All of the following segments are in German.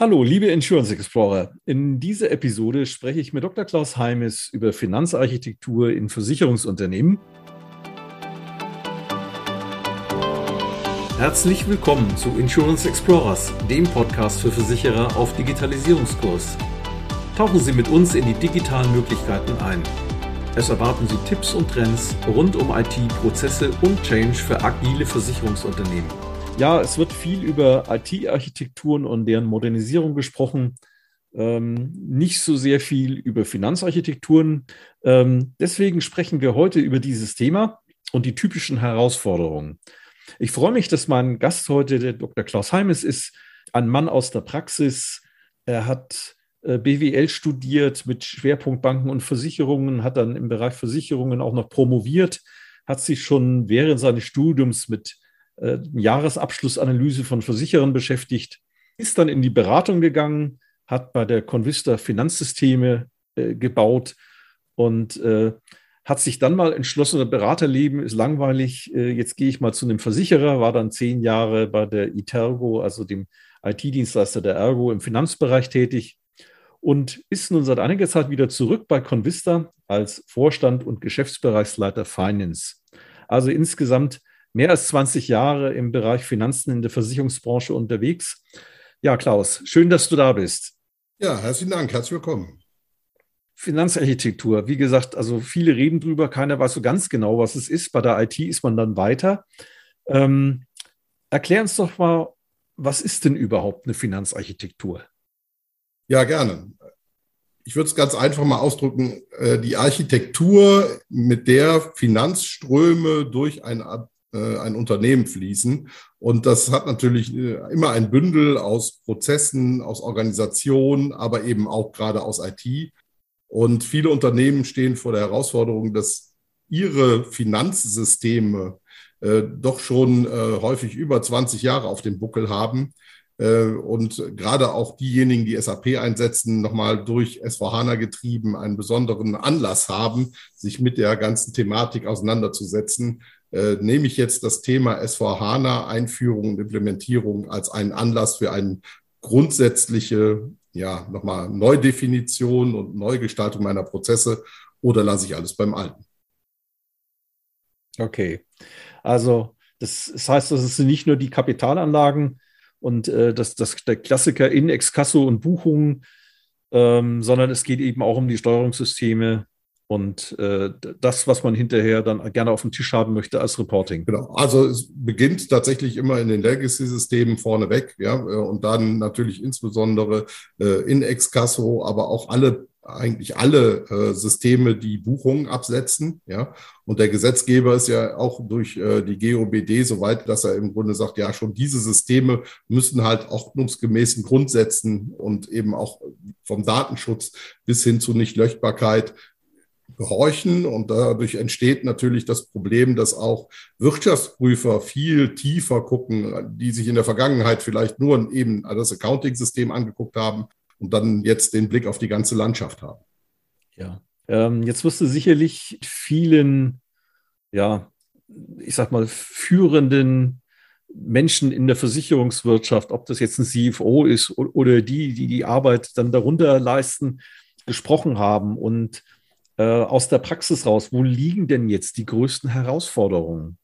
Hallo, liebe Insurance Explorer. In dieser Episode spreche ich mit Dr. Klaus Heimes über Finanzarchitektur in Versicherungsunternehmen. Herzlich willkommen zu Insurance Explorers, dem Podcast für Versicherer auf Digitalisierungskurs. Tauchen Sie mit uns in die digitalen Möglichkeiten ein. Es erwarten Sie Tipps und Trends rund um IT, Prozesse und Change für agile Versicherungsunternehmen. Ja, es wird viel über IT-Architekturen und deren Modernisierung gesprochen. Ähm, nicht so sehr viel über Finanzarchitekturen. Ähm, deswegen sprechen wir heute über dieses Thema und die typischen Herausforderungen. Ich freue mich, dass mein Gast heute der Dr. Klaus Heimes ist, ein Mann aus der Praxis. Er hat äh, BWL studiert mit Schwerpunkt Banken und Versicherungen, hat dann im Bereich Versicherungen auch noch promoviert, hat sich schon während seines Studiums mit äh, Jahresabschlussanalyse von Versicherern beschäftigt, ist dann in die Beratung gegangen, hat bei der Convista Finanzsysteme äh, gebaut und äh, hat sich dann mal entschlossen, Beraterleben ist langweilig, äh, jetzt gehe ich mal zu einem Versicherer, war dann zehn Jahre bei der Itergo, also dem IT-Dienstleister der Ergo im Finanzbereich tätig und ist nun seit einiger Zeit wieder zurück bei Convista als Vorstand und Geschäftsbereichsleiter Finance. Also insgesamt mehr als 20 Jahre im Bereich Finanzen in der Versicherungsbranche unterwegs. Ja, Klaus, schön, dass du da bist. Ja, herzlichen Dank, herzlich willkommen. Finanzarchitektur, wie gesagt, also viele reden drüber, keiner weiß so ganz genau, was es ist. Bei der IT ist man dann weiter. Ähm, erklär uns doch mal, was ist denn überhaupt eine Finanzarchitektur? Ja, gerne. Ich würde es ganz einfach mal ausdrücken, äh, die Architektur, mit der Finanzströme durch ein ein Unternehmen fließen. Und das hat natürlich äh, immer ein Bündel aus Prozessen, aus Organisationen, aber eben auch gerade aus IT. Und viele Unternehmen stehen vor der Herausforderung, dass ihre Finanzsysteme äh, doch schon äh, häufig über 20 Jahre auf dem Buckel haben. Äh, und gerade auch diejenigen, die SAP einsetzen, nochmal durch SVHANA getrieben einen besonderen Anlass haben, sich mit der ganzen Thematik auseinanderzusetzen äh, nehme ich jetzt das Thema SVHANA-Einführung und Implementierung als einen Anlass für eine grundsätzliche, ja, nochmal Neudefinition und Neugestaltung meiner Prozesse oder lasse ich alles beim Alten? Okay, also das, das heißt, das sind nicht nur die Kapitalanlagen und äh, das, das, der Klassiker in Exkasso und Buchungen, ähm, sondern es geht eben auch um die Steuerungssysteme, und äh, das, was man hinterher dann gerne auf dem Tisch haben möchte als Reporting. Genau. Also es beginnt tatsächlich immer in den Legacy-Systemen vorneweg, ja, äh, und dann natürlich insbesondere äh, in Excasso, aber auch alle eigentlich alle äh, Systeme, die Buchungen absetzen, ja. Und der Gesetzgeber ist ja auch durch äh, die GOBD so weit, dass er im Grunde sagt, ja, schon diese Systeme müssen halt ordnungsgemäßen Grundsätzen und eben auch vom Datenschutz bis hin zu Nichtlöschbarkeit gehorchen. Und dadurch entsteht natürlich das Problem, dass auch Wirtschaftsprüfer viel tiefer gucken, die sich in der Vergangenheit vielleicht nur eben das Accounting-System angeguckt haben und dann jetzt den Blick auf die ganze Landschaft haben. Ja, ähm, jetzt wirst du sicherlich vielen, ja, ich sag mal, führenden Menschen in der Versicherungswirtschaft, ob das jetzt ein CFO ist oder die, die die Arbeit dann darunter leisten, gesprochen haben. Und äh, aus der Praxis raus, wo liegen denn jetzt die größten Herausforderungen?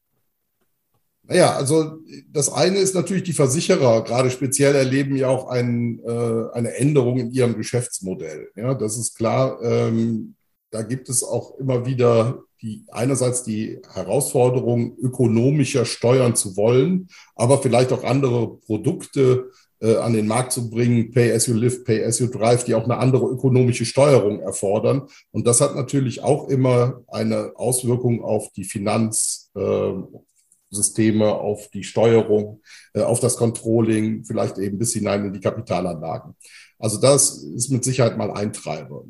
Naja, also das eine ist natürlich die Versicherer, gerade speziell erleben ja auch ein, äh, eine Änderung in ihrem Geschäftsmodell. Ja, das ist klar. Ähm, da gibt es auch immer wieder die, einerseits die Herausforderung, ökonomischer steuern zu wollen, aber vielleicht auch andere Produkte äh, an den Markt zu bringen, Pay as you live, Pay as you drive, die auch eine andere ökonomische Steuerung erfordern. Und das hat natürlich auch immer eine Auswirkung auf die Finanzsysteme, äh, auf die Steuerung, äh, auf das Controlling, vielleicht eben bis hinein in die Kapitalanlagen. Also das ist mit Sicherheit mal ein Treiber.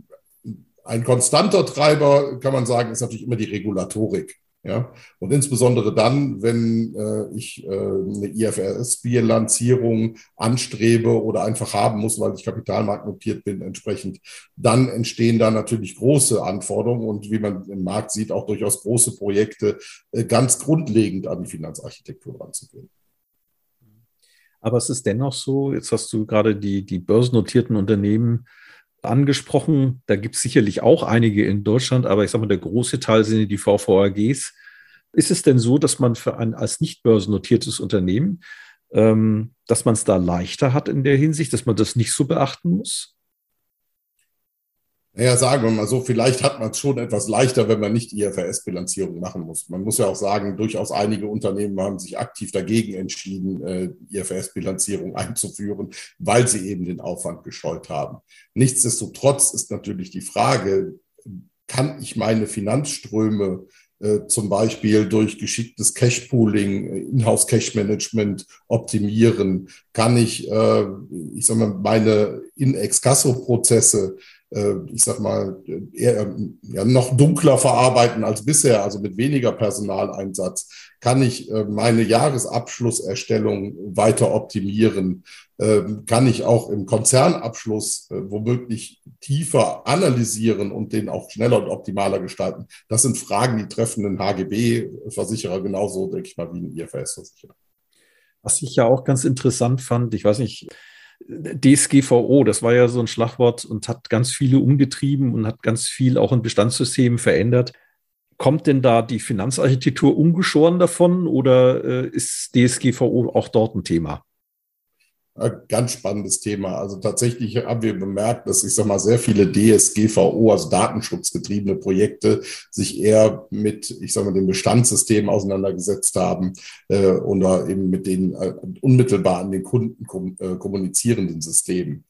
Ein konstanter Treiber, kann man sagen, ist natürlich immer die Regulatorik. Ja, und insbesondere dann, wenn äh, ich äh, eine IFRS-Bilanzierung anstrebe oder einfach haben muss, weil ich kapitalmarktnotiert bin, entsprechend, dann entstehen da natürlich große Anforderungen und wie man im Markt sieht, auch durchaus große Projekte, äh, ganz grundlegend an die Finanzarchitektur ranzugehen. Aber es ist dennoch so, jetzt hast du gerade die, die börsennotierten Unternehmen angesprochen. Da gibt es sicherlich auch einige in Deutschland, aber ich sage mal, der große Teil sind die VVAGs. Ist es denn so, dass man für ein als nicht börsennotiertes Unternehmen, ähm, dass man es da leichter hat in der Hinsicht, dass man das nicht so beachten muss? Naja, sagen wir mal so, vielleicht hat man es schon etwas leichter, wenn man nicht IFRS-Bilanzierung machen muss. Man muss ja auch sagen, durchaus einige Unternehmen haben sich aktiv dagegen entschieden, äh, IFRS-Bilanzierung einzuführen, weil sie eben den Aufwand gescheut haben. Nichtsdestotrotz ist natürlich die Frage, kann ich meine Finanzströme äh, zum Beispiel durch geschicktes Cash-Pooling, äh, Inhouse-Cash-Management optimieren? Kann ich, ich sag mal, meine In-Excasso-Prozesse ich sag mal, eher ja, noch dunkler verarbeiten als bisher, also mit weniger Personaleinsatz, kann ich äh, meine Jahresabschlusserstellung weiter optimieren, ähm, kann ich auch im Konzernabschluss äh, womöglich tiefer analysieren und den auch schneller und optimaler gestalten. Das sind Fragen, die treffen einen HGB-Versicherer genauso, denke ich mal, wie einen IFRS-Versicherer. Was ich ja auch ganz interessant fand, ich weiß nicht, DSGVO, das war ja so ein Schlagwort und hat ganz viele umgetrieben und hat ganz viel auch in Bestandssystemen verändert. Kommt denn da die Finanzarchitektur ungeschoren davon oder äh, ist DSGVO auch dort ein Thema? Ganz spannendes Thema. Also tatsächlich haben wir bemerkt, dass ich sage mal sehr viele DSGVO, also datenschutzgetriebene Projekte, sich eher mit, ich sage mal, den Bestandssystemen auseinandergesetzt haben äh, oder eben mit den äh, unmittelbar an den Kunden kom äh, kommunizierenden Systemen.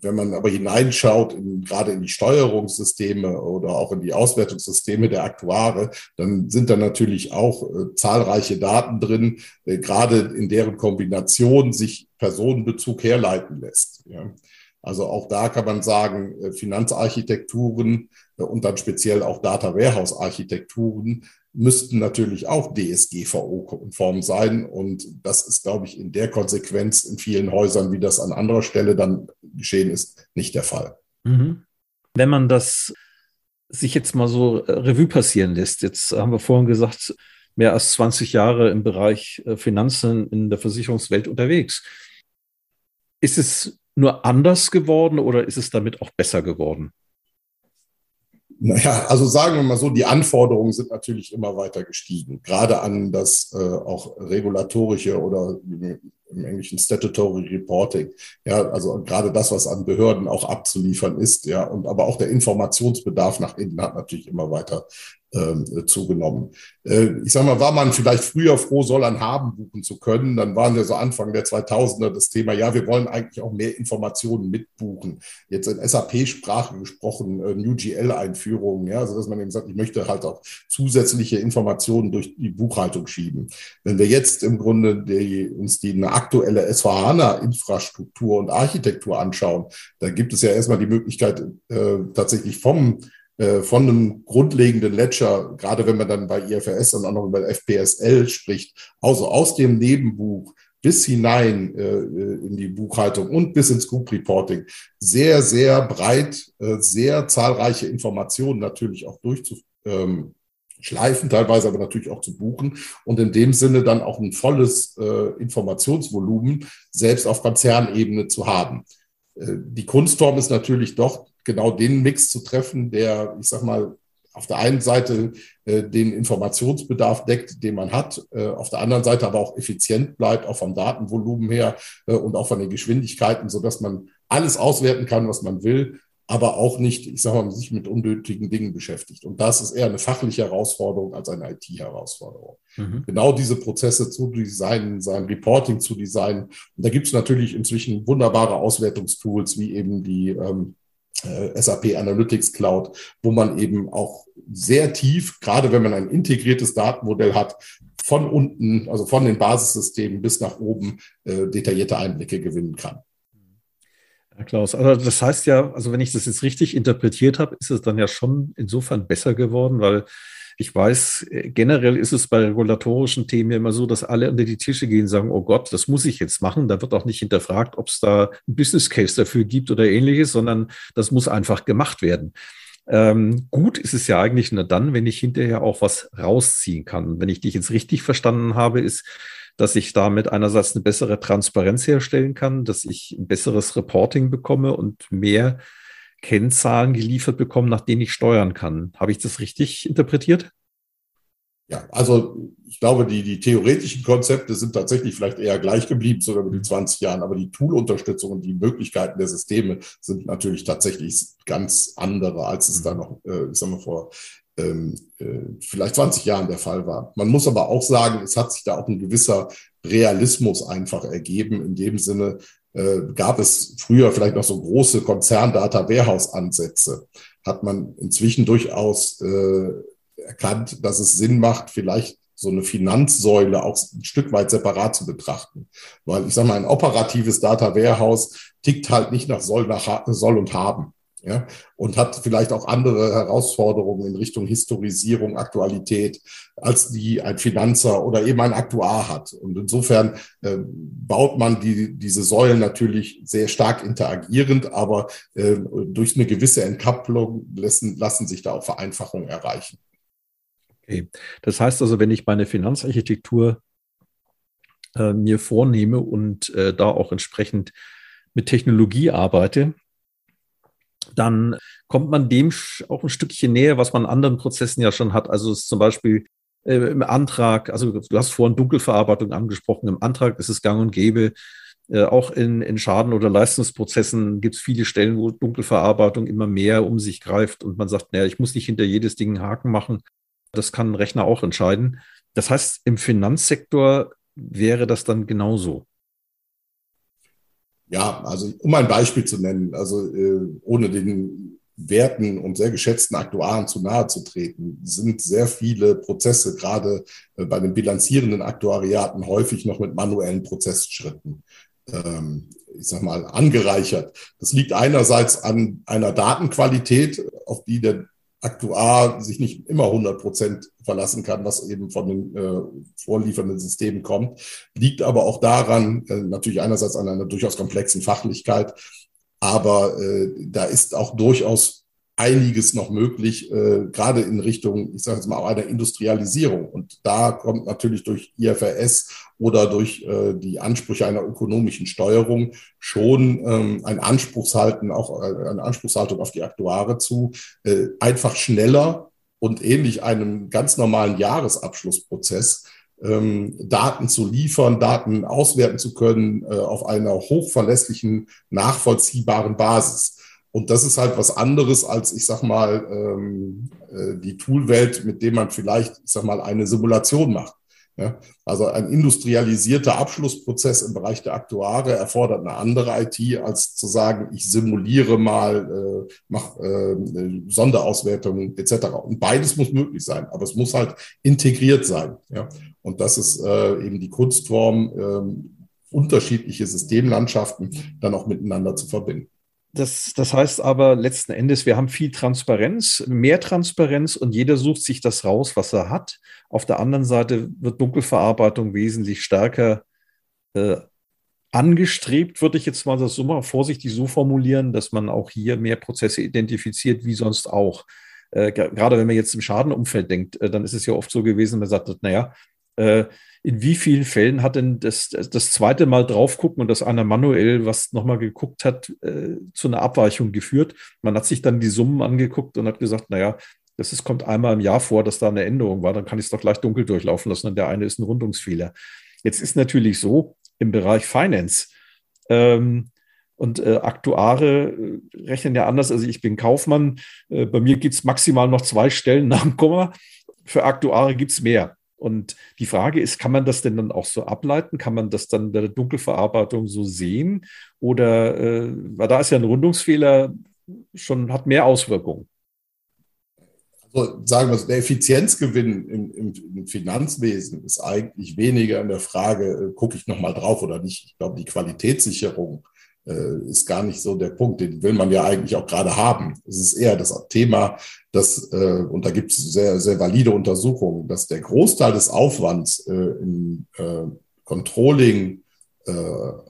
Wenn man aber hineinschaut, in, gerade in die Steuerungssysteme oder auch in die Auswertungssysteme der Aktuare, dann sind da natürlich auch äh, zahlreiche Daten drin, äh, gerade in deren Kombination sich Personenbezug herleiten lässt. Ja. Also auch da kann man sagen, äh, Finanzarchitekturen äh, und dann speziell auch Data Warehouse Architekturen müssten natürlich auch DSGVO-konform sein. Und das ist, glaube ich, in der Konsequenz in vielen Häusern, wie das an anderer Stelle dann geschehen ist, nicht der Fall. Mhm. Wenn man das sich jetzt mal so äh, Revue passieren lässt, jetzt haben wir vorhin gesagt, mehr als 20 Jahre im Bereich Finanzen in der Versicherungswelt unterwegs. Ist es nur anders geworden oder ist es damit auch besser geworden? Naja, also sagen wir mal so, die Anforderungen sind natürlich immer weiter gestiegen, gerade an das äh, auch regulatorische oder im Englischen Statutory Reporting. Ja, also gerade das, was an Behörden auch abzuliefern ist, ja, und aber auch der Informationsbedarf nach innen hat natürlich immer weiter äh, zugenommen. Äh, ich sage mal, war man vielleicht früher froh, soll ein Haben buchen zu können, dann waren wir so Anfang der 2000er das Thema, ja, wir wollen eigentlich auch mehr Informationen mitbuchen. Jetzt in SAP-Sprache gesprochen, äh, New GL-Einführungen, ja, also dass man eben sagt, ich möchte halt auch zusätzliche Informationen durch die Buchhaltung schieben. Wenn wir jetzt im Grunde die, uns die eine aktuelle S4HANA-Infrastruktur und Architektur anschauen, da gibt es ja erstmal die Möglichkeit, äh, tatsächlich vom von einem grundlegenden Ledger, gerade wenn man dann bei IFRS und auch noch über FPSL spricht, also aus dem Nebenbuch bis hinein äh, in die Buchhaltung und bis ins Group Reporting sehr, sehr breit, äh, sehr zahlreiche Informationen natürlich auch durchzuschleifen, ähm, teilweise aber natürlich auch zu buchen und in dem Sinne dann auch ein volles äh, Informationsvolumen selbst auf Konzernebene zu haben. Äh, die Kunstform ist natürlich doch genau den Mix zu treffen, der, ich sag mal, auf der einen Seite äh, den Informationsbedarf deckt, den man hat, äh, auf der anderen Seite aber auch effizient bleibt, auch vom Datenvolumen her äh, und auch von den Geschwindigkeiten, so dass man alles auswerten kann, was man will, aber auch nicht, ich sage mal, sich mit unnötigen Dingen beschäftigt. Und das ist eher eine fachliche Herausforderung als eine IT-Herausforderung. Mhm. Genau diese Prozesse zu designen, sein Reporting zu designen. Und da gibt es natürlich inzwischen wunderbare Auswertungstools wie eben die ähm, äh, SAP Analytics Cloud, wo man eben auch sehr tief, gerade wenn man ein integriertes Datenmodell hat, von unten, also von den Basissystemen bis nach oben, äh, detaillierte Einblicke gewinnen kann. Herr Klaus, also das heißt ja, also wenn ich das jetzt richtig interpretiert habe, ist es dann ja schon insofern besser geworden, weil ich weiß, äh, generell ist es bei regulatorischen Themen ja immer so, dass alle unter die Tische gehen und sagen, oh Gott, das muss ich jetzt machen. Da wird auch nicht hinterfragt, ob es da ein Business Case dafür gibt oder ähnliches, sondern das muss einfach gemacht werden. Ähm, gut ist es ja eigentlich nur dann, wenn ich hinterher auch was rausziehen kann. Wenn ich dich jetzt richtig verstanden habe, ist, dass ich damit einerseits eine bessere Transparenz herstellen kann, dass ich ein besseres Reporting bekomme und mehr Kennzahlen geliefert bekomme, nach denen ich steuern kann. Habe ich das richtig interpretiert? Ja, also ich glaube, die, die theoretischen Konzepte sind tatsächlich vielleicht eher gleich geblieben, sogar mit 20 Jahren, aber die Tool-Unterstützung und die Möglichkeiten der Systeme sind natürlich tatsächlich ganz andere, als es da noch, äh, ich sag mal, vor ähm, äh, vielleicht 20 Jahren der Fall war. Man muss aber auch sagen, es hat sich da auch ein gewisser Realismus einfach ergeben. In dem Sinne äh, gab es früher vielleicht noch so große Konzern-Data-Warehouse-Ansätze. Hat man inzwischen durchaus äh, erkannt, dass es Sinn macht, vielleicht so eine Finanzsäule auch ein Stück weit separat zu betrachten. Weil ich sage mal, ein operatives Data Warehouse tickt halt nicht nach soll, nach soll und haben. Ja, und hat vielleicht auch andere Herausforderungen in Richtung Historisierung, Aktualität, als die ein Finanzer oder eben ein Aktuar hat. Und insofern äh, baut man die, diese Säulen natürlich sehr stark interagierend, aber äh, durch eine gewisse Entkopplung lassen, lassen sich da auch Vereinfachungen erreichen. Okay. Das heißt also, wenn ich meine Finanzarchitektur äh, mir vornehme und äh, da auch entsprechend mit Technologie arbeite, dann kommt man dem auch ein Stückchen näher, was man in anderen Prozessen ja schon hat. Also zum Beispiel äh, im Antrag, also du hast vorhin Dunkelverarbeitung angesprochen, im Antrag ist es gang und gäbe, äh, auch in, in Schaden- oder Leistungsprozessen gibt es viele Stellen, wo Dunkelverarbeitung immer mehr um sich greift und man sagt, naja, ich muss nicht hinter jedes Ding einen Haken machen, das kann ein Rechner auch entscheiden. Das heißt, im Finanzsektor wäre das dann genauso. Ja, also um ein Beispiel zu nennen, also äh, ohne den werten und sehr geschätzten Aktuaren zu nahe zu treten, sind sehr viele Prozesse, gerade äh, bei den bilanzierenden Aktuariaten, häufig noch mit manuellen Prozessschritten ähm, ich sag mal, angereichert. Das liegt einerseits an einer Datenqualität, auf die der Aktuar sich nicht immer 100 Prozent verlassen kann, was eben von den äh, vorliefernden Systemen kommt, liegt aber auch daran, äh, natürlich einerseits an einer durchaus komplexen Fachlichkeit, aber äh, da ist auch durchaus einiges noch möglich, äh, gerade in Richtung, ich sage jetzt mal, einer Industrialisierung. Und da kommt natürlich durch IFRS oder durch äh, die Ansprüche einer ökonomischen Steuerung schon ähm, ein Anspruchshalten, auch äh, eine Anspruchshaltung auf die Aktuare zu, äh, einfach schneller und ähnlich einem ganz normalen Jahresabschlussprozess ähm, Daten zu liefern, Daten auswerten zu können äh, auf einer hochverlässlichen, nachvollziehbaren Basis. Und das ist halt was anderes als, ich sag mal, ähm, äh, die Toolwelt, mit dem man vielleicht, ich sag mal, eine Simulation macht. Ja? Also ein industrialisierter Abschlussprozess im Bereich der Aktuare erfordert eine andere IT, als zu sagen, ich simuliere mal, äh, mache äh, Sonderauswertungen etc. Und beides muss möglich sein, aber es muss halt integriert sein. Ja? Und das ist äh, eben die Kunstform, äh, unterschiedliche Systemlandschaften dann auch miteinander zu verbinden. Das, das heißt aber letzten Endes, wir haben viel Transparenz, mehr Transparenz und jeder sucht sich das raus, was er hat. Auf der anderen Seite wird Dunkelverarbeitung wesentlich stärker äh, angestrebt, würde ich jetzt mal das so mal vorsichtig so formulieren, dass man auch hier mehr Prozesse identifiziert, wie sonst auch. Äh, gerade wenn man jetzt im Schadenumfeld denkt, äh, dann ist es ja oft so gewesen, man sagt, naja, äh, in wie vielen Fällen hat denn das, das zweite Mal drauf gucken und dass einer manuell was nochmal geguckt hat, äh, zu einer Abweichung geführt? Man hat sich dann die Summen angeguckt und hat gesagt, naja, das ist, kommt einmal im Jahr vor, dass da eine Änderung war, dann kann ich es doch gleich dunkel durchlaufen lassen und der eine ist ein Rundungsfehler. Jetzt ist natürlich so, im Bereich Finance, ähm, und äh, Aktuare äh, rechnen ja anders. Also ich bin Kaufmann. Äh, bei mir gibt es maximal noch zwei Stellen nach dem Komma. Für Aktuare gibt es mehr. Und die Frage ist, kann man das denn dann auch so ableiten? Kann man das dann bei der Dunkelverarbeitung so sehen? Oder, äh, weil da ist ja ein Rundungsfehler schon, hat mehr Auswirkungen. Also sagen wir, der Effizienzgewinn im, im, im, Finanzwesen ist eigentlich weniger in der Frage, äh, gucke ich nochmal drauf oder nicht. Ich glaube, die Qualitätssicherung ist gar nicht so der Punkt, den will man ja eigentlich auch gerade haben. Es ist eher das Thema, dass, äh, und da gibt es sehr, sehr valide Untersuchungen, dass der Großteil des Aufwands äh, im äh, Controlling äh,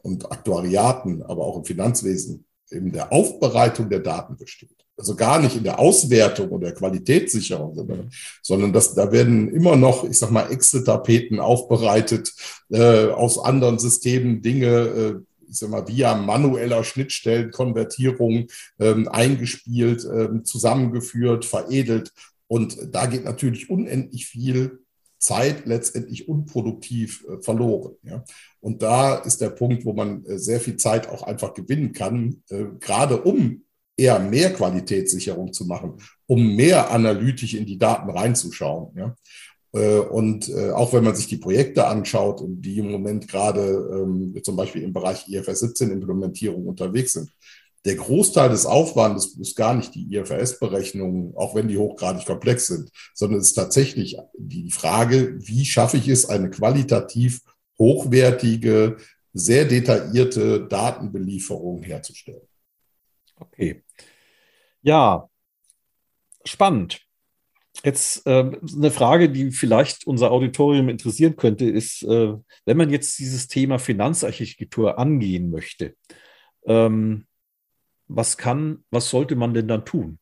und Aktuariaten, aber auch im Finanzwesen in der Aufbereitung der Daten besteht. Also gar nicht in der Auswertung oder der Qualitätssicherung, sondern, sondern das, da werden immer noch, ich sag mal, Excel-Tapeten aufbereitet, äh, aus anderen Systemen Dinge, äh, ich sag mal, via manueller Schnittstellenkonvertierung ähm, eingespielt, ähm, zusammengeführt, veredelt. Und da geht natürlich unendlich viel Zeit letztendlich unproduktiv äh, verloren. Ja. Und da ist der Punkt, wo man äh, sehr viel Zeit auch einfach gewinnen kann, äh, gerade um eher mehr Qualitätssicherung zu machen, um mehr analytisch in die Daten reinzuschauen. Ja. Äh, und äh, auch wenn man sich die Projekte anschaut, die im Moment gerade ähm, zum Beispiel im Bereich IFRS 17 Implementierung unterwegs sind, der Großteil des Aufwandes ist gar nicht die IFRS-Berechnungen, auch wenn die hochgradig komplex sind, sondern es ist tatsächlich die Frage, wie schaffe ich es, eine qualitativ hochwertige, sehr detaillierte Datenbelieferung herzustellen. Okay. Ja, spannend. Jetzt äh, eine Frage, die vielleicht unser Auditorium interessieren könnte, ist, äh, wenn man jetzt dieses Thema Finanzarchitektur angehen möchte, ähm, was kann, was sollte man denn dann tun?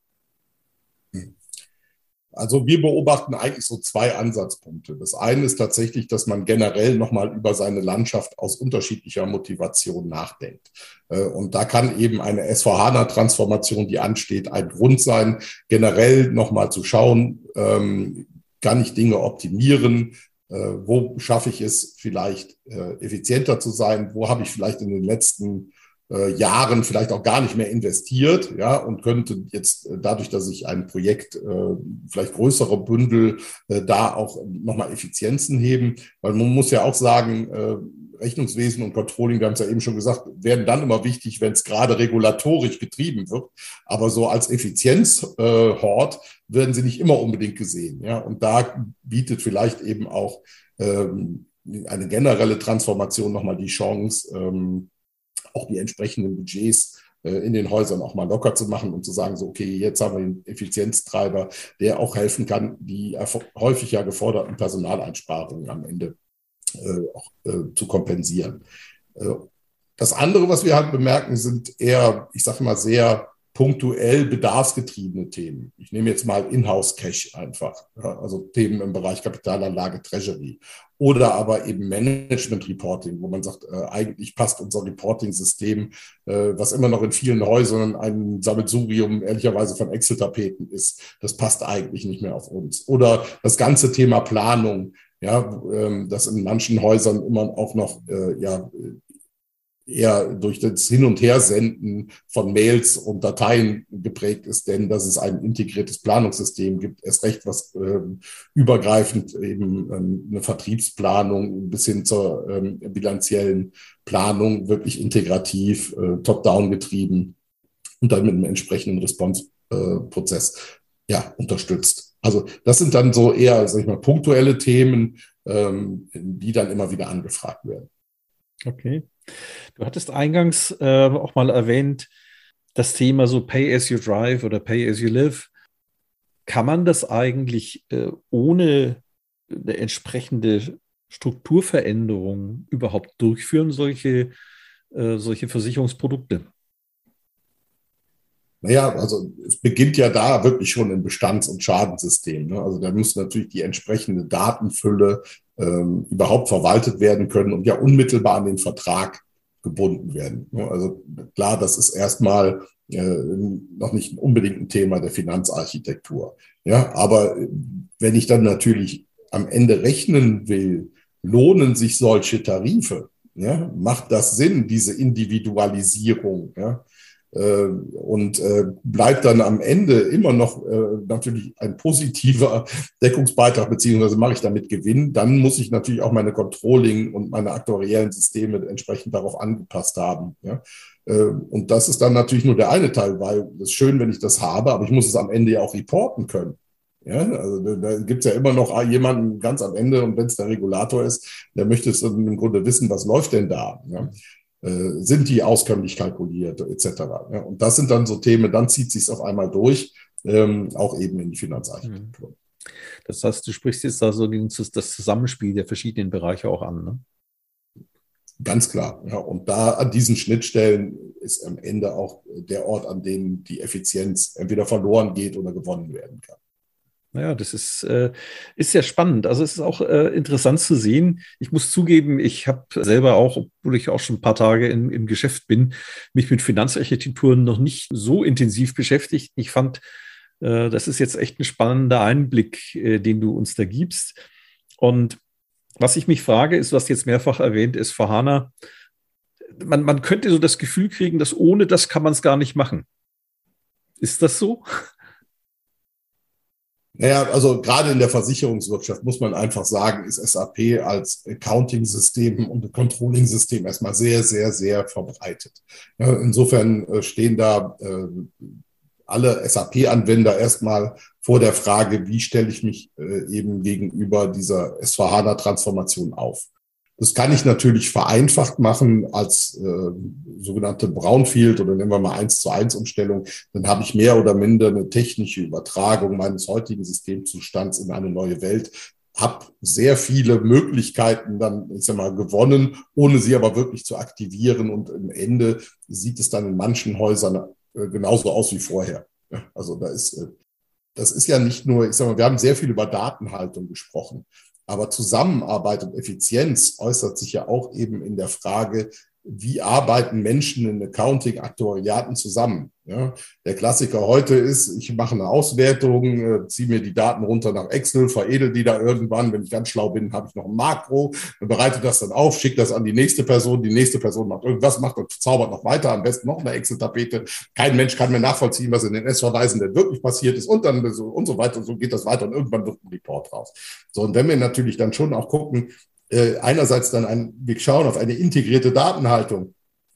Also wir beobachten eigentlich so zwei Ansatzpunkte. Das eine ist tatsächlich, dass man generell nochmal über seine Landschaft aus unterschiedlicher Motivation nachdenkt. Äh, und da kann eben eine SVH-Transformation, die ansteht, ein Grund sein, generell nochmal zu schauen, ähm, kann ich Dinge optimieren, äh, wo schaffe ich es vielleicht äh, effizienter zu sein, wo habe ich vielleicht in den letzten äh, Jahren vielleicht auch gar nicht mehr investiert, ja, und könnte jetzt äh, dadurch, dass ich ein Projekt, äh, vielleicht größere Bündel, äh, da auch nochmal Effizienzen heben, weil man muss ja auch sagen, äh, Rechnungswesen und Controlling, wir haben es ja eben schon gesagt, werden dann immer wichtig, wenn es gerade regulatorisch getrieben wird. Aber so als Effizienzhort äh, werden sie nicht immer unbedingt gesehen. Ja? Und da bietet vielleicht eben auch ähm, eine generelle Transformation nochmal die Chance, ähm, auch die entsprechenden Budgets äh, in den Häusern auch mal locker zu machen und zu sagen, so, okay, jetzt haben wir einen Effizienztreiber, der auch helfen kann, die häufig ja geforderten Personaleinsparungen am Ende äh, auch äh, zu kompensieren. Äh, das andere, was wir halt bemerken, sind eher, ich sage mal, sehr punktuell bedarfsgetriebene Themen. Ich nehme jetzt mal Inhouse-Cash einfach, also Themen im Bereich Kapitalanlage, Treasury oder aber eben Management-Reporting, wo man sagt, äh, eigentlich passt unser Reporting-System, äh, was immer noch in vielen Häusern ein Sammelsurium ehrlicherweise von Excel-Tapeten ist, das passt eigentlich nicht mehr auf uns. Oder das ganze Thema Planung, ja, ähm, das in manchen Häusern immer auch noch äh, ja, eher durch das Hin- und Hersenden von Mails und Dateien geprägt ist, denn dass es ein integriertes Planungssystem gibt, erst recht was äh, übergreifend eben ähm, eine Vertriebsplanung bis hin zur ähm, bilanziellen Planung wirklich integrativ, äh, top-down getrieben und dann mit einem entsprechenden Response-Prozess äh, ja, unterstützt. Also das sind dann so eher, sag ich mal, punktuelle Themen, ähm, die dann immer wieder angefragt werden. Okay. Du hattest eingangs äh, auch mal erwähnt, das Thema so Pay as you drive oder Pay as you live. Kann man das eigentlich äh, ohne eine entsprechende Strukturveränderung überhaupt durchführen, solche, äh, solche Versicherungsprodukte? Naja, also es beginnt ja da wirklich schon im Bestands- und Schadensystem. Ne? Also da muss natürlich die entsprechende Datenfülle ähm, überhaupt verwaltet werden können und ja unmittelbar an den Vertrag gebunden werden. Also klar, das ist erstmal äh, noch nicht unbedingt ein Thema der Finanzarchitektur. Ja, aber wenn ich dann natürlich am Ende rechnen will, lohnen sich solche Tarife? Ja, macht das Sinn, diese Individualisierung? Ja? Äh, und äh, bleibt dann am Ende immer noch äh, natürlich ein positiver Deckungsbeitrag, beziehungsweise mache ich damit Gewinn, dann muss ich natürlich auch meine Controlling und meine aktuariellen Systeme entsprechend darauf angepasst haben. Ja? Und das ist dann natürlich nur der eine Teil, weil es ist schön, wenn ich das habe, aber ich muss es am Ende ja auch reporten können. Ja, also da, da gibt es ja immer noch jemanden ganz am Ende und wenn es der Regulator ist, der möchte es im Grunde wissen, was läuft denn da. Ja? Äh, sind die auskömmlich kalkuliert etc. Und das sind dann so Themen, dann zieht sich auf einmal durch, ähm, auch eben in die Finanzarchitektur. Mhm. Das heißt, du sprichst jetzt da so das Zusammenspiel der verschiedenen Bereiche auch an. Ne? Ganz klar. Ja. Und da an diesen Schnittstellen ist am Ende auch der Ort, an dem die Effizienz entweder verloren geht oder gewonnen werden kann. Naja, das ist, äh, ist sehr spannend. Also es ist auch äh, interessant zu sehen. Ich muss zugeben, ich habe selber auch, obwohl ich auch schon ein paar Tage in, im Geschäft bin, mich mit Finanzarchitekturen noch nicht so intensiv beschäftigt. Ich fand, äh, das ist jetzt echt ein spannender Einblick, äh, den du uns da gibst. Und was ich mich frage, ist, was jetzt mehrfach erwähnt ist, für HANA, man, man könnte so das Gefühl kriegen, dass ohne das kann man es gar nicht machen. Ist das so? Naja, also gerade in der Versicherungswirtschaft muss man einfach sagen, ist SAP als Accounting-System und Controlling-System erstmal sehr, sehr, sehr verbreitet. insofern äh, stehen da äh, alle SAP-Anwender erstmal vor der Frage, wie stelle ich mich äh, eben gegenüber dieser S4HANA-Transformation auf. Das kann ich natürlich vereinfacht machen als äh, sogenannte Brownfield oder nennen wir mal eins zu eins Umstellung. Dann habe ich mehr oder minder eine technische Übertragung meines heutigen Systemzustands in eine neue Welt habe sehr viele Möglichkeiten dann, ich sag mal, gewonnen, ohne sie aber wirklich zu aktivieren. Und am Ende sieht es dann in manchen Häusern äh, genauso aus wie vorher. Also da ist, äh, das ist ja nicht nur, ich sag mal, wir haben sehr viel über Datenhaltung gesprochen. Aber Zusammenarbeit und Effizienz äußert sich ja auch eben in der Frage, wie arbeiten Menschen in Accounting-Aktuariaten zusammen? Ja, der Klassiker heute ist, ich mache eine Auswertung, äh, ziehe mir die Daten runter nach Excel, veredel die da irgendwann. Wenn ich ganz schlau bin, habe ich noch ein Makro, bereite das dann auf, schicke das an die nächste Person. Die nächste Person macht irgendwas, macht und zaubert noch weiter, am besten noch eine Excel-Tapete. Kein Mensch kann mehr nachvollziehen, was in den S-Verweisen denn wirklich passiert ist und dann so und so weiter. Und so geht das weiter und irgendwann wird ein Report raus. So, und wenn wir natürlich dann schon auch gucken, äh, einerseits dann ein, wir schauen auf eine integrierte Datenhaltung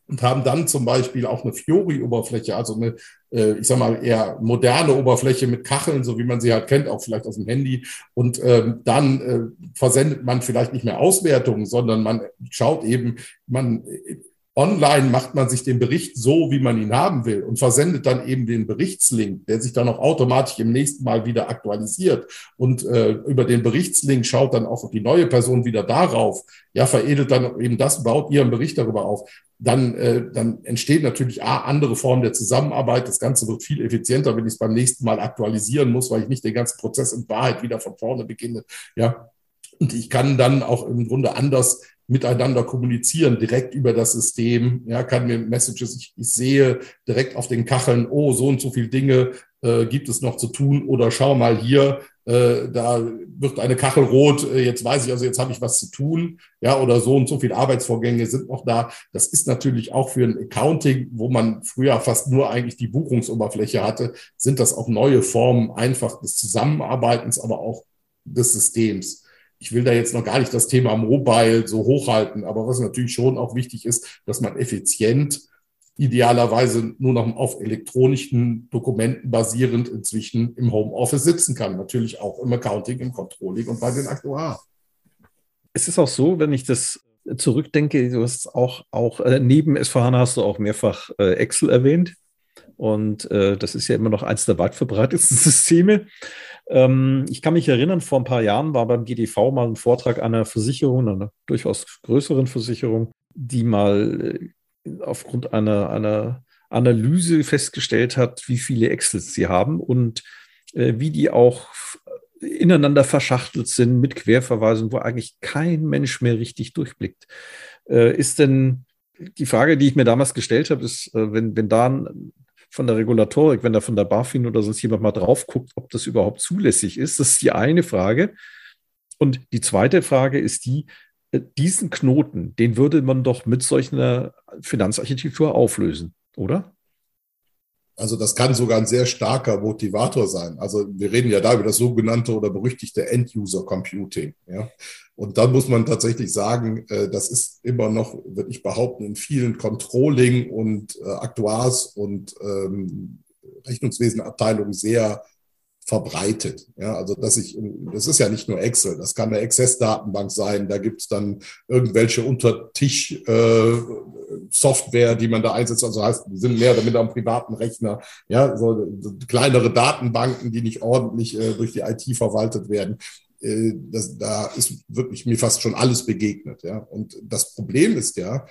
und haben dann zum Beispiel auch eine Fiori-Oberfläche, also eine, äh, ich sag mal, eher moderne Oberfläche mit Kacheln, so wie man sie halt kennt, auch vielleicht aus dem Handy. Und ähm, dann äh, versendet man vielleicht nicht mehr Auswertungen, sondern man schaut eben, man Online macht man sich den Bericht so, wie man ihn haben will und versendet dann eben den Berichtslink, der sich dann auch automatisch im nächsten Mal wieder aktualisiert. Und äh, über den Berichtslink schaut dann auch die neue Person wieder darauf, ja, veredelt dann eben das, baut ihren Bericht darüber auf. Dann, äh, dann entsteht natürlich A, andere Formen der Zusammenarbeit. Das Ganze wird viel effizienter, wenn ich es beim nächsten Mal aktualisieren muss, weil ich nicht den ganzen Prozess in Wahrheit wieder von vorne beginne. Ja, und ich kann dann auch im Grunde anders miteinander kommunizieren, direkt über das System. Ja, kann mir Messages, ich, ich sehe direkt auf den Kacheln, oh, so und so viele Dinge äh, gibt es noch zu tun oder schau mal hier, äh, da wird eine Kachel rot, äh, jetzt weiß ich also, jetzt habe ich was zu tun, ja, oder so und so viele Arbeitsvorgänge sind noch da. Das ist natürlich auch für ein Accounting, wo man früher fast nur eigentlich die Buchungsoberfläche hatte, sind das auch neue Formen einfach des Zusammenarbeitens, aber auch des Systems ich will da jetzt noch gar nicht das Thema Mobile so hochhalten, aber was natürlich schon auch wichtig ist, dass man effizient, idealerweise nur noch auf elektronischen Dokumenten basierend inzwischen im Homeoffice sitzen kann. Natürlich auch im Accounting, im Controlling und bei den Aktuaren. Es ist auch so, wenn ich das zurückdenke, du hast auch, auch äh, neben S4HANA hast du auch mehrfach äh, Excel erwähnt. Und äh, das ist ja immer noch eins der weit verbreitetsten Systeme. Ähm, ich kann mich erinnern, vor ein paar Jahren war beim GDV mal ein Vortrag einer Versicherung, einer durchaus größeren Versicherung, die mal äh, aufgrund einer, einer Analyse festgestellt hat, wie viele Excels sie haben und äh, wie die auch ineinander verschachtelt sind mit Querverweisen, wo eigentlich kein Mensch mehr richtig durchblickt. Äh, ist denn die Frage, die ich mir damals gestellt habe, ist, äh, wenn, wenn da ein von der Regulatorik, wenn da von der BaFin oder sonst jemand mal drauf guckt, ob das überhaupt zulässig ist. Das ist die eine Frage. Und die zweite Frage ist die, äh, diesen Knoten, den würde man doch mit solch einer Finanzarchitektur auflösen, oder? Also das kann sogar ein sehr starker Motivator sein. Also wir reden ja da über das sogenannte oder berüchtigte End-User-Computing. Ja? Und dann muss man tatsächlich sagen, äh, das ist immer noch, würde ich behaupten, in vielen Controlling- und äh, Aktuars- und ähm, Rechnungswesenabteilungen sehr verbreitet. Ja, also dass ich, das ist ja nicht nur Excel, das kann eine Access-Datenbank sein, da gibt es dann irgendwelche Untertisch-Software, äh, die man da einsetzt, also heißt, sind mehr minder am privaten Rechner, ja, so, kleinere Datenbanken, die nicht ordentlich äh, durch die IT verwaltet werden. äh, das, da ist wirklich mir fast schon alles begegnet. Ja. Und das Problem ist ja,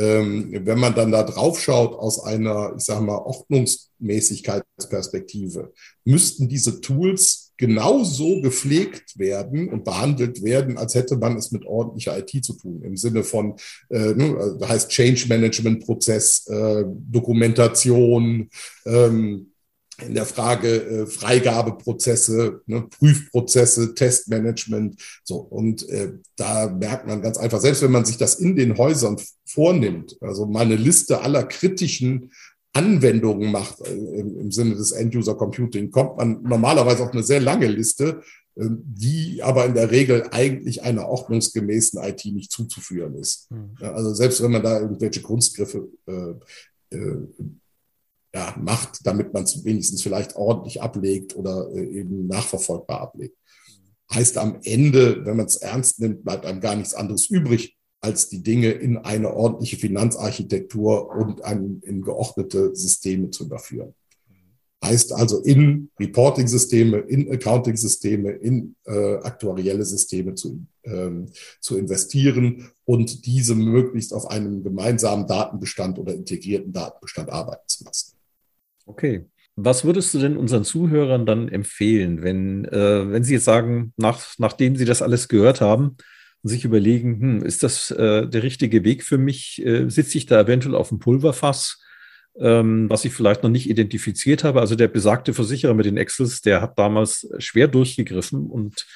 wenn man dann da drauf schaut aus einer, ich sage mal, Ordnungsmäßigkeitsperspektive, müssten diese Tools genauso gepflegt werden und behandelt werden, als hätte man es mit ordentlicher IT zu tun. Im Sinne von, äh, ne, das heißt Change Management Prozess, äh, Dokumentation, ähm, in der Frage äh, Freigabeprozesse, ne, Prüfprozesse, Testmanagement. So, und äh, da merkt man ganz einfach, selbst wenn man sich das in den Häusern vornimmt, also mal eine Liste aller kritischen Anwendungen macht äh, im, im, Sinne des End-User Computing, kommt man normalerweise auf eine sehr lange Liste, äh, die aber in der Regel eigentlich einer ordnungsgemäßen IT nicht zuzuführen ist. Mhm. Ja, also selbst wenn man da irgendwelche Kunstgriffe äh, äh, ja, macht, damit man es wenigstens vielleicht ordentlich ablegt oder äh, eben nachverfolgbar ablegt. Heißt am Ende, wenn man es ernst nimmt, bleibt einem gar nichts anderes übrig, als die Dinge in eine ordentliche Finanzarchitektur und an, in geordnete Systeme zu überführen. Heißt also in Reporting-Systeme, in Accounting-Systeme, in äh, aktuarielle Systeme zu, ähm, zu investieren und diese möglichst auf einem gemeinsamen Datenbestand oder integrierten Datenbestand arbeiten zu lassen. Okay. Was würdest du denn unseren Zuhörern dann empfehlen, wenn, äh, wenn sie jetzt sagen, nach, nachdem sie das alles gehört haben und sich überlegen, hm, ist das äh, der richtige Weg für mich? Äh, sitze ich da eventuell auf dem Pulverfass, ähm, was ich vielleicht noch nicht identifiziert habe? Also der besagte Versicherer mit den Excels, der hat damals schwer durchgegriffen und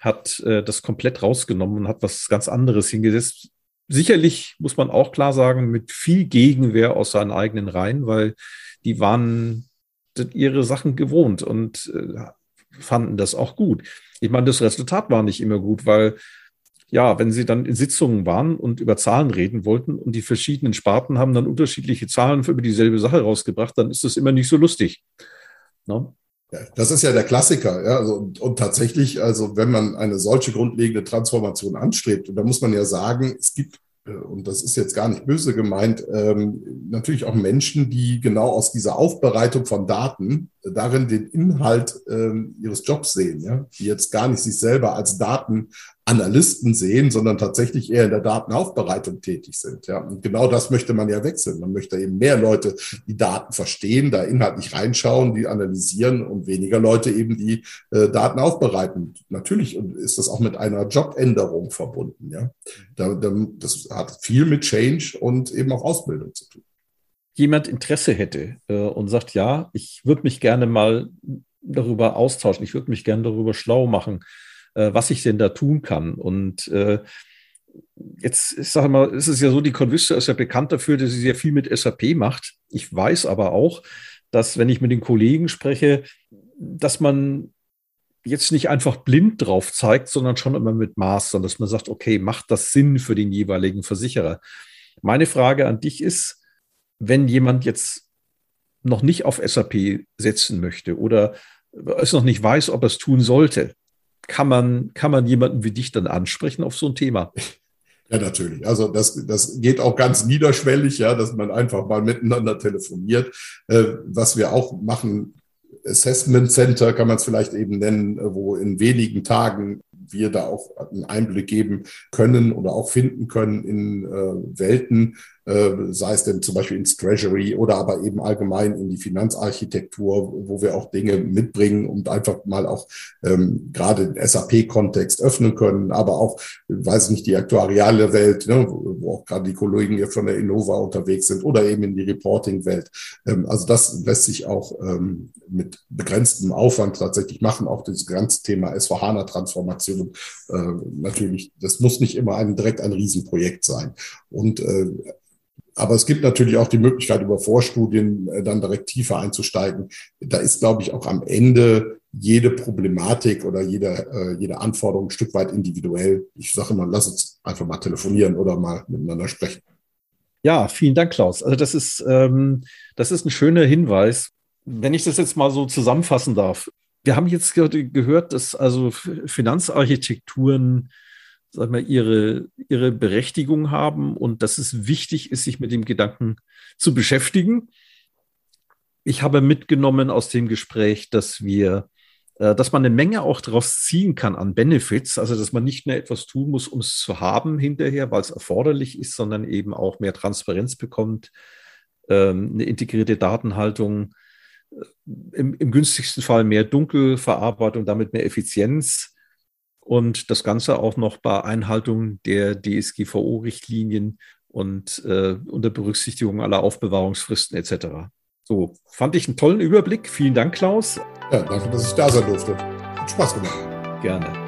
hat äh, das komplett rausgenommen und hat was ganz anderes hingesetzt. Sicherlich muss man auch klar sagen, mit viel Gegenwehr aus seinen eigenen Reihen, weil die waren ihre Sachen gewohnt und äh, fanden das auch gut. Ich meine, das Resultat war nicht immer gut, weil ja, wenn sie dann in Sitzungen waren und über Zahlen reden wollten und die verschiedenen Sparten haben dann unterschiedliche Zahlen für über dieselbe Sache rausgebracht, dann ist das immer nicht so lustig. No? Ne? Das ist ja der Klassiker. Ja, also, und, und, tatsächlich, also wenn man eine solche grundlegende Transformation anstrebt, und da muss man ja sagen, es gibt und das ist jetzt gar nicht böse gemeint, ähm, natürlich auch Menschen, die genau aus dieser Aufbereitung von Daten äh, darin den Inhalt ähm, ihres Jobs sehen, ja? die jetzt gar nicht sich selber als Daten Analysten sehen, sondern tatsächlich eher in der Datenaufbereitung tätig sind. Ja, und genau das möchte man ja wechseln. Man möchte eben mehr Leute, die Daten verstehen, da inhaltlich reinschauen, die analysieren und weniger Leute eben, die äh, Daten aufbereiten. Natürlich ist das auch mit einer Jobänderung verbunden. Ja, da, da, das hat viel mit Change und eben auch Ausbildung zu tun. Jemand Interesse hätte äh, und sagt, ja, ich würde mich gerne mal darüber austauschen, ich würde mich gerne darüber schlau machen äh, was ich denn da tun kann. Und äh, jetzt, ich sage mal, es ja so, die Convista ist ja bekannt dafür, dass sie sehr viel mit SAP macht. Ich weiß aber auch, dass wenn ich mit den Kollegen spreche, dass man jetzt nicht einfach blind drauf zeigt, sondern schon immer mit Maß, sondern dass man sagt, okay, macht das Sinn für den jeweiligen Versicherer? Meine Frage an dich ist, wenn jemand jetzt noch nicht auf SAP setzen möchte oder es noch nicht weiß, ob er es tun sollte, kann man, kann man jemanden wie dich dann ansprechen auf so ein Thema? Ja, natürlich. Also das, das geht auch ganz niederschwellig, ja, dass man einfach mal miteinander telefoniert. Äh, was wir auch machen, Assessment Center kann man es vielleicht eben nennen, wo in wenigen Tagen wir da auch einen Einblick geben können oder auch finden können in äh, Welten, äh, sei es denn zum Beispiel ins Treasury oder aber eben allgemein in die Finanzarchitektur, wo wir auch Dinge mitbringen und einfach mal auch ähm, gerade den SAP-Kontext öffnen können, aber auch, weiß nicht, die aktuariale Welt, ne, wo auch gerade die Kollegen hier von der Innova unterwegs sind oder eben in die Reporting-Welt. Ähm, also das lässt sich auch ähm, mit begrenztem Aufwand tatsächlich machen, auch das ganze Thema S4HANA-Transformation. Äh, natürlich, das muss nicht immer ein, direkt ein Riesenprojekt sein. Und äh, aber es gibt natürlich auch die Möglichkeit, über Vorstudien äh, dann direkt tiefer einzusteigen. Da ist, glaube ich, auch am Ende jede Problematik oder jede, äh, jede Anforderung ein Stück weit individuell. Ich sage immer, lass uns einfach mal telefonieren oder mal miteinander sprechen. Ja, vielen Dank, Klaus. Also das ist, ähm, das ist ein schöner Hinweis. Wenn ich das jetzt mal so zusammenfassen darf. Wir haben jetzt gehört, dass also Finanzarchitekturen sag mal, ihre, ihre Berechtigung haben und dass es wichtig ist, sich mit dem Gedanken zu beschäftigen. Ich habe mitgenommen aus dem Gespräch, dass wir äh, dass man eine Menge auch daraus ziehen kann an Benefits, also dass man nicht mehr etwas tun muss, um es zu haben hinterher, weil es erforderlich ist, sondern eben auch mehr Transparenz bekommt, ähm, eine integrierte Datenhaltung, äh, im, im günstigsten Fall mehr Dunkelverarbeitung, damit mehr Effizienz und das Ganze auch noch bei Einhaltung der DSGVO-Richtlinien und äh, unter Berücksichtigung aller Aufbewahrungsfristen etc. So, fand ich einen tollen Überblick. Vielen Dank, Klaus. Ja, danke, dass ich da sein durfte. Hat Spaß gemacht. Gerne.